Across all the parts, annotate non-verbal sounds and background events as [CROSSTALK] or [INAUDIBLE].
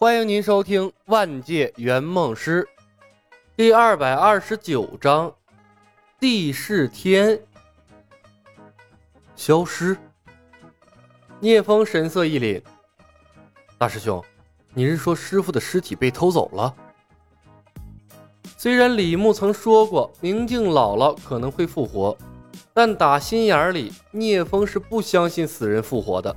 欢迎您收听《万界圆梦师》第二百二十九章《地势天》消失。聂风神色一凛：“大师兄，你是说师傅的尸体被偷走了？”虽然李牧曾说过明镜老了可能会复活，但打心眼里，聂风是不相信死人复活的。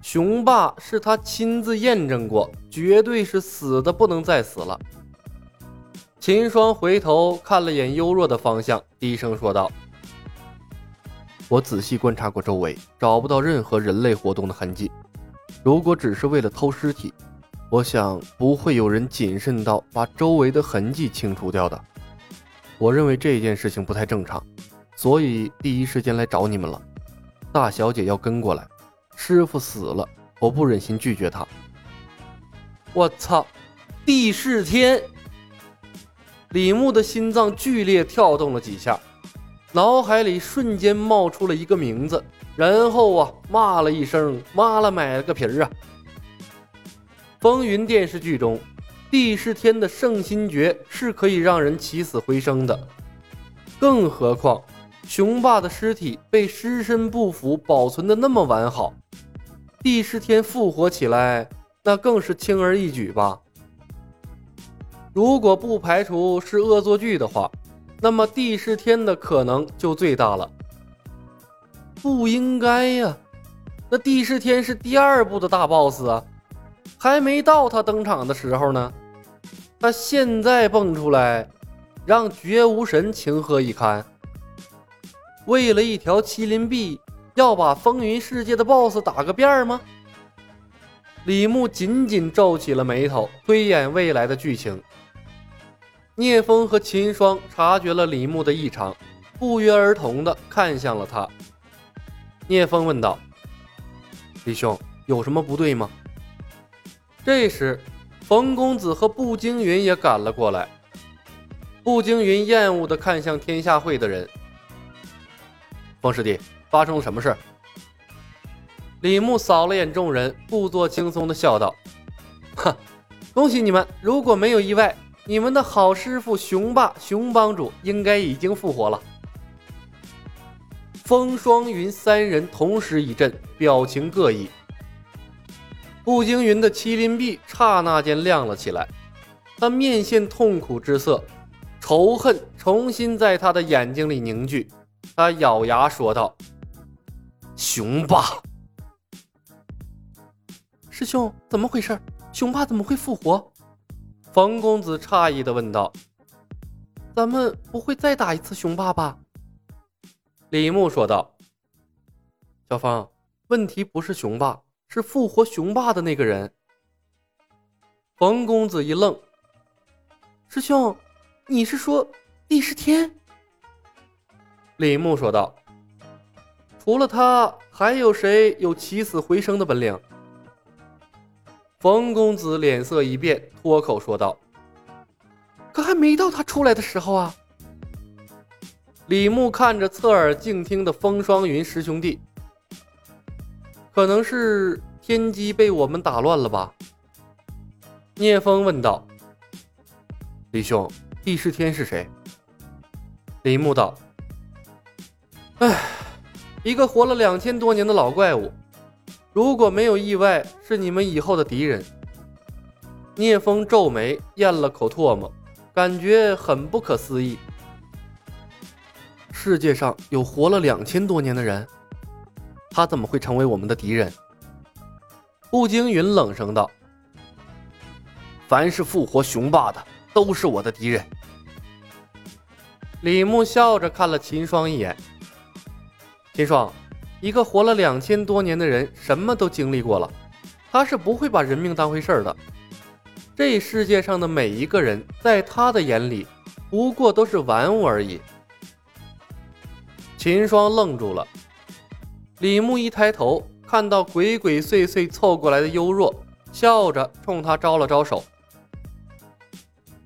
雄霸是他亲自验证过，绝对是死的不能再死了。秦霜回头看了眼幽若的方向，低声说道：“我仔细观察过周围，找不到任何人类活动的痕迹。如果只是为了偷尸体，我想不会有人谨慎到把周围的痕迹清除掉的。我认为这件事情不太正常，所以第一时间来找你们了。大小姐要跟过来。”师傅死了，我不忍心拒绝他。我操！帝释天！李牧的心脏剧烈跳动了几下，脑海里瞬间冒出了一个名字，然后啊，骂了一声：“妈了，买了个皮儿啊！”风云电视剧中，帝释天的圣心诀是可以让人起死回生的，更何况雄霸的尸体被尸身不腐保存的那么完好。帝释天复活起来，那更是轻而易举吧？如果不排除是恶作剧的话，那么帝释天的可能就最大了。不应该呀，那帝释天是第二部的大 boss 啊，还没到他登场的时候呢。他现在蹦出来，让绝无神情何以堪？为了一条麒麟臂。要把风云世界的 BOSS 打个遍吗？李牧紧紧皱起了眉头，推演未来的剧情。聂风和秦霜察觉了李牧的异常，不约而同的看向了他。聂风问道：“李兄，有什么不对吗？”这时，冯公子和步惊云也赶了过来。步惊云厌恶的看向天下会的人：“风师弟。”发生了什么事？李牧扫了眼众人，故作轻松的笑道：“哈，恭喜你们！如果没有意外，你们的好师傅熊霸熊帮主应该已经复活了。”风霜云三人同时一震，表情各异。步惊云的麒麟臂刹那间亮了起来，他面现痛苦之色，仇恨重新在他的眼睛里凝聚。他咬牙说道。雄霸，师兄，怎么回事？雄霸怎么会复活？冯公子诧异的问道。咱们不会再打一次雄霸吧？李牧说道。小芳，问题不是雄霸，是复活雄霸的那个人。冯公子一愣。师兄，你是说帝释天？李牧说道。除了他，还有谁有起死回生的本领？冯公子脸色一变，脱口说道：“可还没到他出来的时候啊！”李牧看着侧耳静听的风霜云师兄弟，可能是天机被我们打乱了吧？聂风问道：“李兄，帝释天是谁？”李牧道：“。”一个活了两千多年的老怪物，如果没有意外，是你们以后的敌人。聂风皱眉，咽了口唾沫，感觉很不可思议。世界上有活了两千多年的人，他怎么会成为我们的敌人？步惊云冷声道：“凡是复活雄霸的，都是我的敌人。”李牧笑着看了秦霜一眼。秦霜，一个活了两千多年的人，什么都经历过了，他是不会把人命当回事的。这世界上的每一个人，在他的眼里，不过都是玩物而已。秦霜愣住了，李牧一抬头，看到鬼鬼祟祟凑过来的幽若，笑着冲他招了招手：“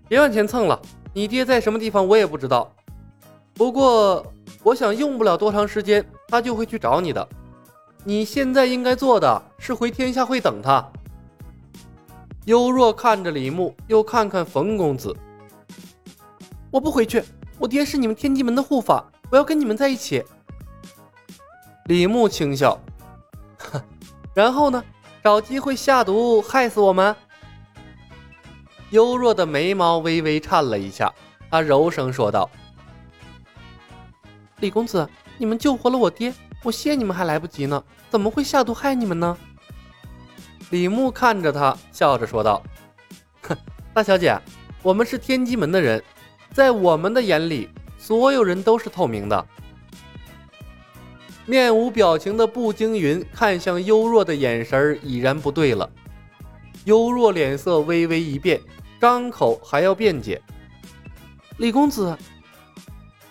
别往前蹭了，你爹在什么地方，我也不知道。不过……”我想用不了多长时间，他就会去找你的。你现在应该做的是回天下会等他。幽若看着李牧，又看看冯公子。我不回去，我爹是你们天机门的护法，我要跟你们在一起。李牧轻笑，哼 [LAUGHS] 然后呢？找机会下毒害死我们？幽若的眉毛微微颤了一下，他柔声说道：“李公子，你们救活了我爹，我谢你们还来不及呢，怎么会下毒害你们呢？”李牧看着他，笑着说道：“哼，大小姐，我们是天机门的人，在我们的眼里，所有人都是透明的。”面无表情的步惊云看向幽若的眼神已然不对了。幽若脸色微微一变，张口还要辩解。李公子，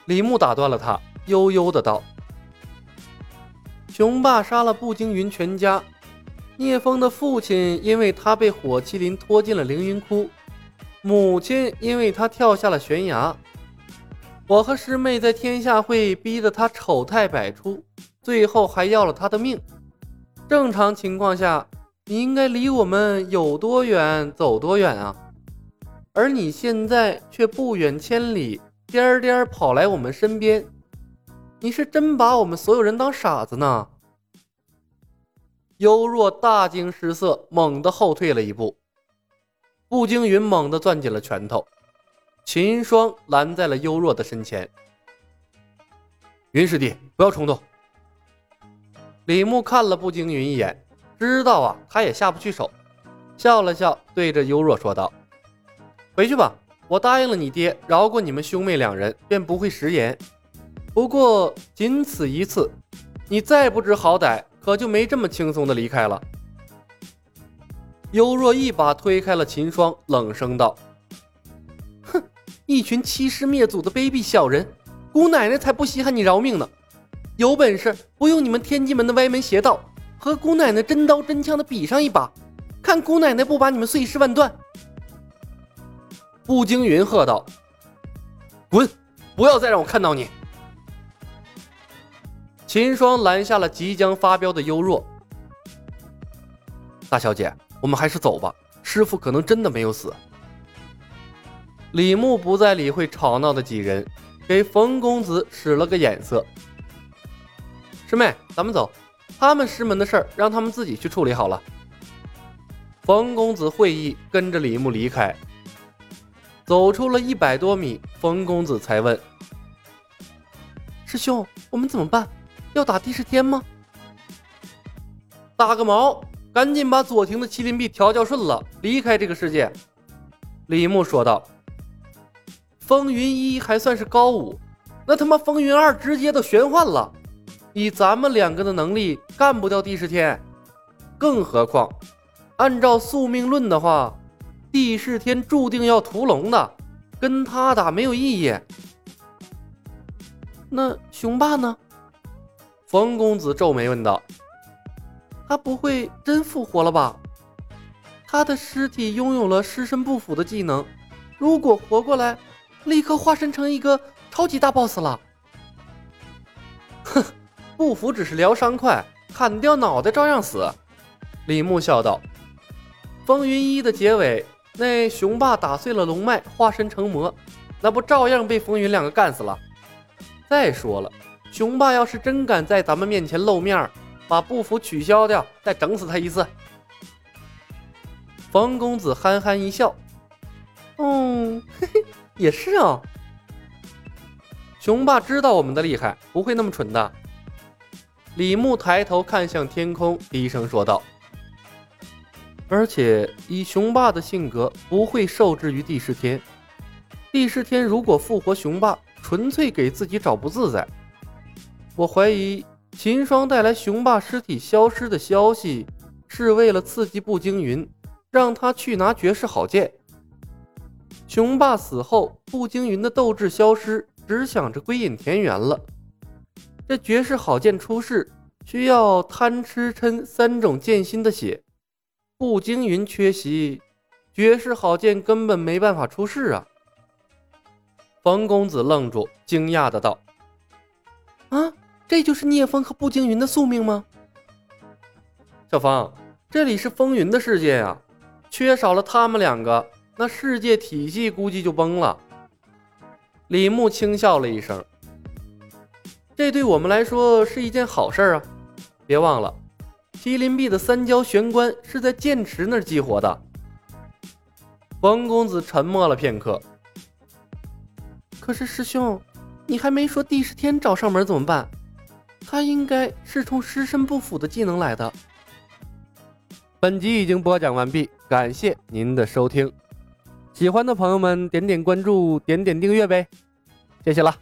李牧打断了他，悠悠的道：“雄霸杀了步惊云全家，聂风的父亲因为他被火麒麟拖进了凌云窟，母亲因为他跳下了悬崖。我和师妹在天下会逼得他丑态百出。”最后还要了他的命。正常情况下，你应该离我们有多远走多远啊！而你现在却不远千里，颠颠跑来我们身边，你是真把我们所有人当傻子呢？幽若大惊失色，猛地后退了一步。步惊云猛地攥紧了拳头，秦霜拦在了幽若的身前：“云师弟，不要冲动。”李牧看了步惊云一眼，知道啊，他也下不去手，笑了笑，对着幽若说道：“回去吧，我答应了你爹，饶过你们兄妹两人，便不会食言。不过仅此一次，你再不知好歹，可就没这么轻松的离开了。”幽若一把推开了秦霜，冷声道：“哼，一群欺师灭祖的卑鄙小人，姑奶奶才不稀罕你饶命呢！”有本事不用你们天机门的歪门邪道，和姑奶奶真刀真枪的比上一把，看姑奶奶不把你们碎尸万段！步惊云喝道：“滚！不要再让我看到你！”秦霜拦下了即将发飙的幽若。大小姐，我们还是走吧，师傅可能真的没有死。李牧不再理会吵闹的几人，给冯公子使了个眼色。师妹，咱们走。他们师门的事儿，让他们自己去处理好了。冯公子会意，跟着李牧离开。走出了一百多米，冯公子才问：“师兄，我们怎么办？要打帝释天吗？”“打个毛！赶紧把左庭的麒麟臂调教顺了，离开这个世界。”李牧说道。风云一还算是高武，那他妈风云二直接都玄幻了。以咱们两个的能力，干不掉帝释天，更何况，按照宿命论的话，帝释天注定要屠龙的，跟他打没有意义。那雄霸呢？冯公子皱眉问道：“他不会真复活了吧？他的尸体拥有了尸身不腐的技能，如果活过来，立刻化身成一个超级大 boss 了。”哼。不服只是疗伤快，砍掉脑袋照样死。李牧笑道：“风云一的结尾，那雄霸打碎了龙脉，化身成魔，那不照样被风云两个干死了？再说了，雄霸要是真敢在咱们面前露面，把不服取消掉，再整死他一次。”冯公子憨憨一笑：“嗯，嘿嘿，也是啊。雄霸知道我们的厉害，不会那么蠢的。”李牧抬头看向天空，低声说道：“而且以雄霸的性格，不会受制于帝释天。帝释天如果复活雄霸，纯粹给自己找不自在。我怀疑秦霜带来雄霸尸体消失的消息，是为了刺激步惊云，让他去拿绝世好剑。雄霸死后，步惊云的斗志消失，只想着归隐田园了。”这绝世好剑出世需要贪吃嗔三种剑心的血，步惊云缺席，绝世好剑根本没办法出世啊！冯公子愣住，惊讶的道：“啊，这就是聂风和步惊云的宿命吗？”小芳，这里是风云的世界呀，缺少了他们两个，那世界体系估计就崩了。李牧轻笑了一声：“这对我们来说是一件好事啊！别忘了，麒麟臂的三焦玄关是在剑池那儿激活的。”冯公子沉默了片刻。可是师兄，你还没说帝释天找上门怎么办？他应该是冲尸身不腐的技能来的。本集已经播讲完毕，感谢您的收听。喜欢的朋友们点点关注，点点订阅呗，谢谢了。